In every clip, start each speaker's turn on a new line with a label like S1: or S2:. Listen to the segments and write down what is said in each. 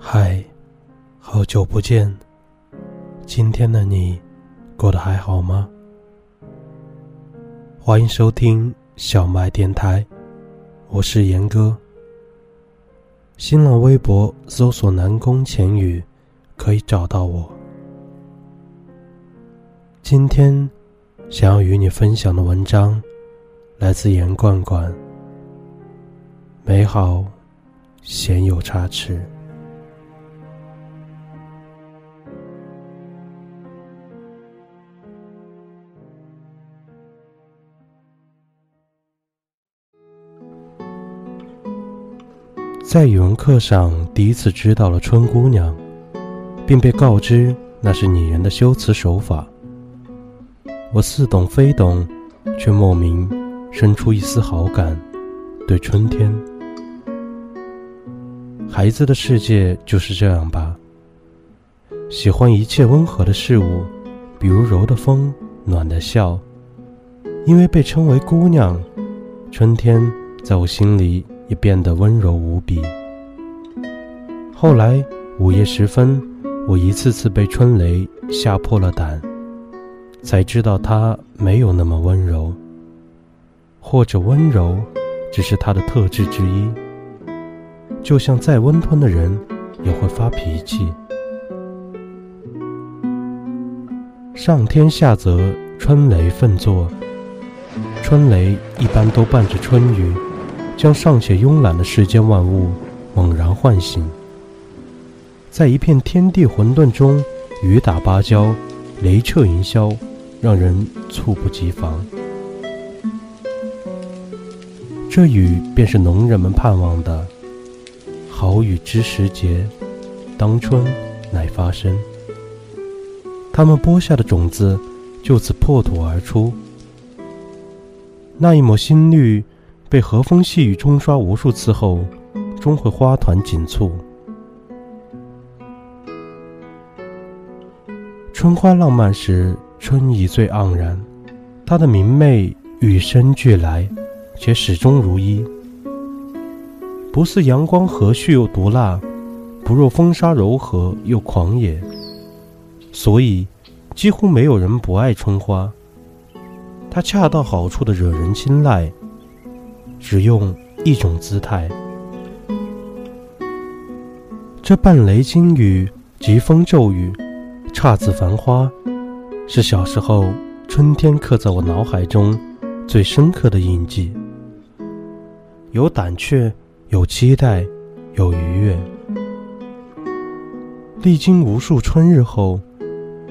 S1: 嗨，好久不见。今天的你过得还好吗？欢迎收听小麦电台，我是严哥。新浪微博搜索“南宫浅语”，可以找到我。今天想要与你分享的文章，来自严罐罐。美好，鲜有差池。在语文课上，第一次知道了“春姑娘”，并被告知那是拟人的修辞手法。我似懂非懂，却莫名生出一丝好感，对春天。孩子的世界就是这样吧，喜欢一切温和的事物，比如柔的风、暖的笑。因为被称为姑娘，春天在我心里。也变得温柔无比。后来午夜时分，我一次次被春雷吓破了胆，才知道他没有那么温柔，或者温柔只是他的特质之一。就像再温吞的人也会发脾气。上天下泽春雷奋作，春雷一般都伴着春雨。将尚且慵懒的世间万物猛然唤醒，在一片天地混沌中，雨打芭蕉，雷掣云霄，让人猝不及防。这雨便是农人们盼望的好雨之时节，当春乃发生。他们播下的种子就此破土而出，那一抹新绿。被和风细雨冲刷无数次后，终会花团锦簇。春花浪漫时，春意最盎然。它的明媚与生俱来，且始终如一。不似阳光和煦又毒辣，不若风沙柔和又狂野。所以，几乎没有人不爱春花。它恰到好处的惹人青睐。只用一种姿态，这半雷惊雨、疾风骤雨、姹紫繁花，是小时候春天刻在我脑海中最深刻的印记。有胆怯，有期待，有愉悦。历经无数春日后，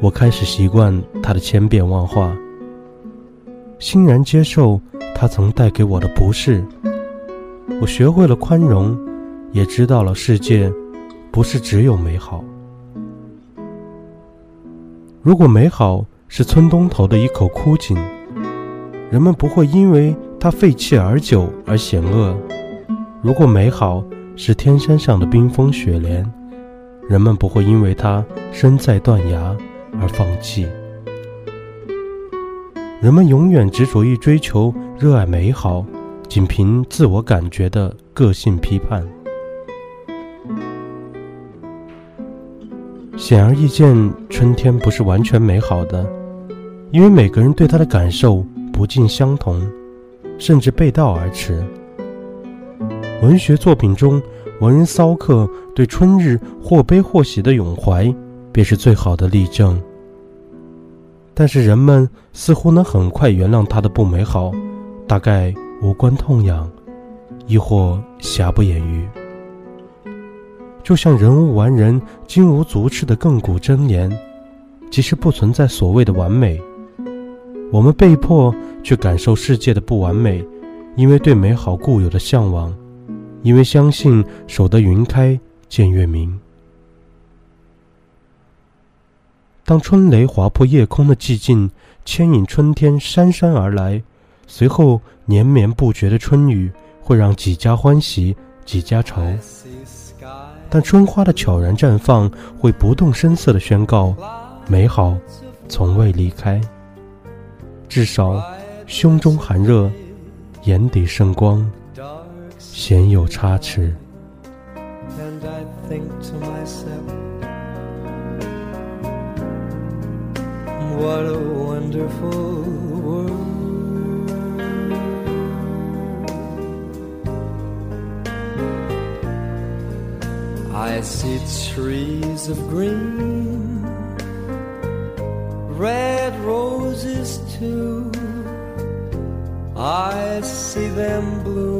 S1: 我开始习惯它的千变万化，欣然接受。他曾带给我的不是，我学会了宽容，也知道了世界不是只有美好。如果美好是村东头的一口枯井，人们不会因为它废弃而久而险恶；如果美好是天山上的冰封雪莲，人们不会因为它身在断崖而放弃。人们永远执着于追求、热爱美好，仅凭自我感觉的个性批判。显而易见，春天不是完全美好的，因为每个人对它的感受不尽相同，甚至背道而驰。文学作品中，文人骚客对春日或悲或喜的咏怀，便是最好的例证。但是人们似乎能很快原谅他的不美好，大概无关痛痒，亦或瑕不掩瑜。就像人无完人，金无足赤的亘古真言，其实不存在所谓的完美。我们被迫去感受世界的不完美，因为对美好固有的向往，因为相信守得云开见月明。当春雷划破夜空的寂静，牵引春天姗姗而来，随后连绵不绝的春雨会让几家欢喜几家愁。但春花的悄然绽放，会不动声色地宣告：美好从未离开。至少，胸中寒热，眼底圣光，鲜有差池。
S2: and I think to myself, what a wonderful world. I see trees of green, red roses too. I see them bloom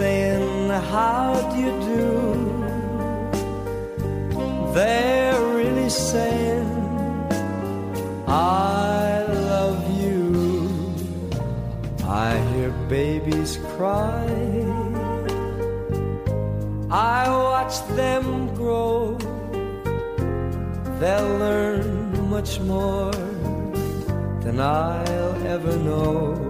S2: saying, How do you do? They're really saying, I love you. I hear babies cry. I watch them grow. They'll learn much more than I'll ever know.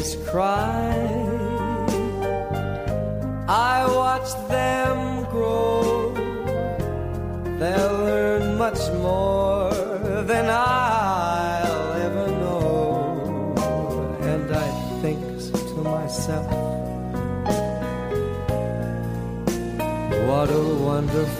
S2: babies cry. I watch them grow. They'll learn much more than I'll ever know. And I think to myself, what a wonderful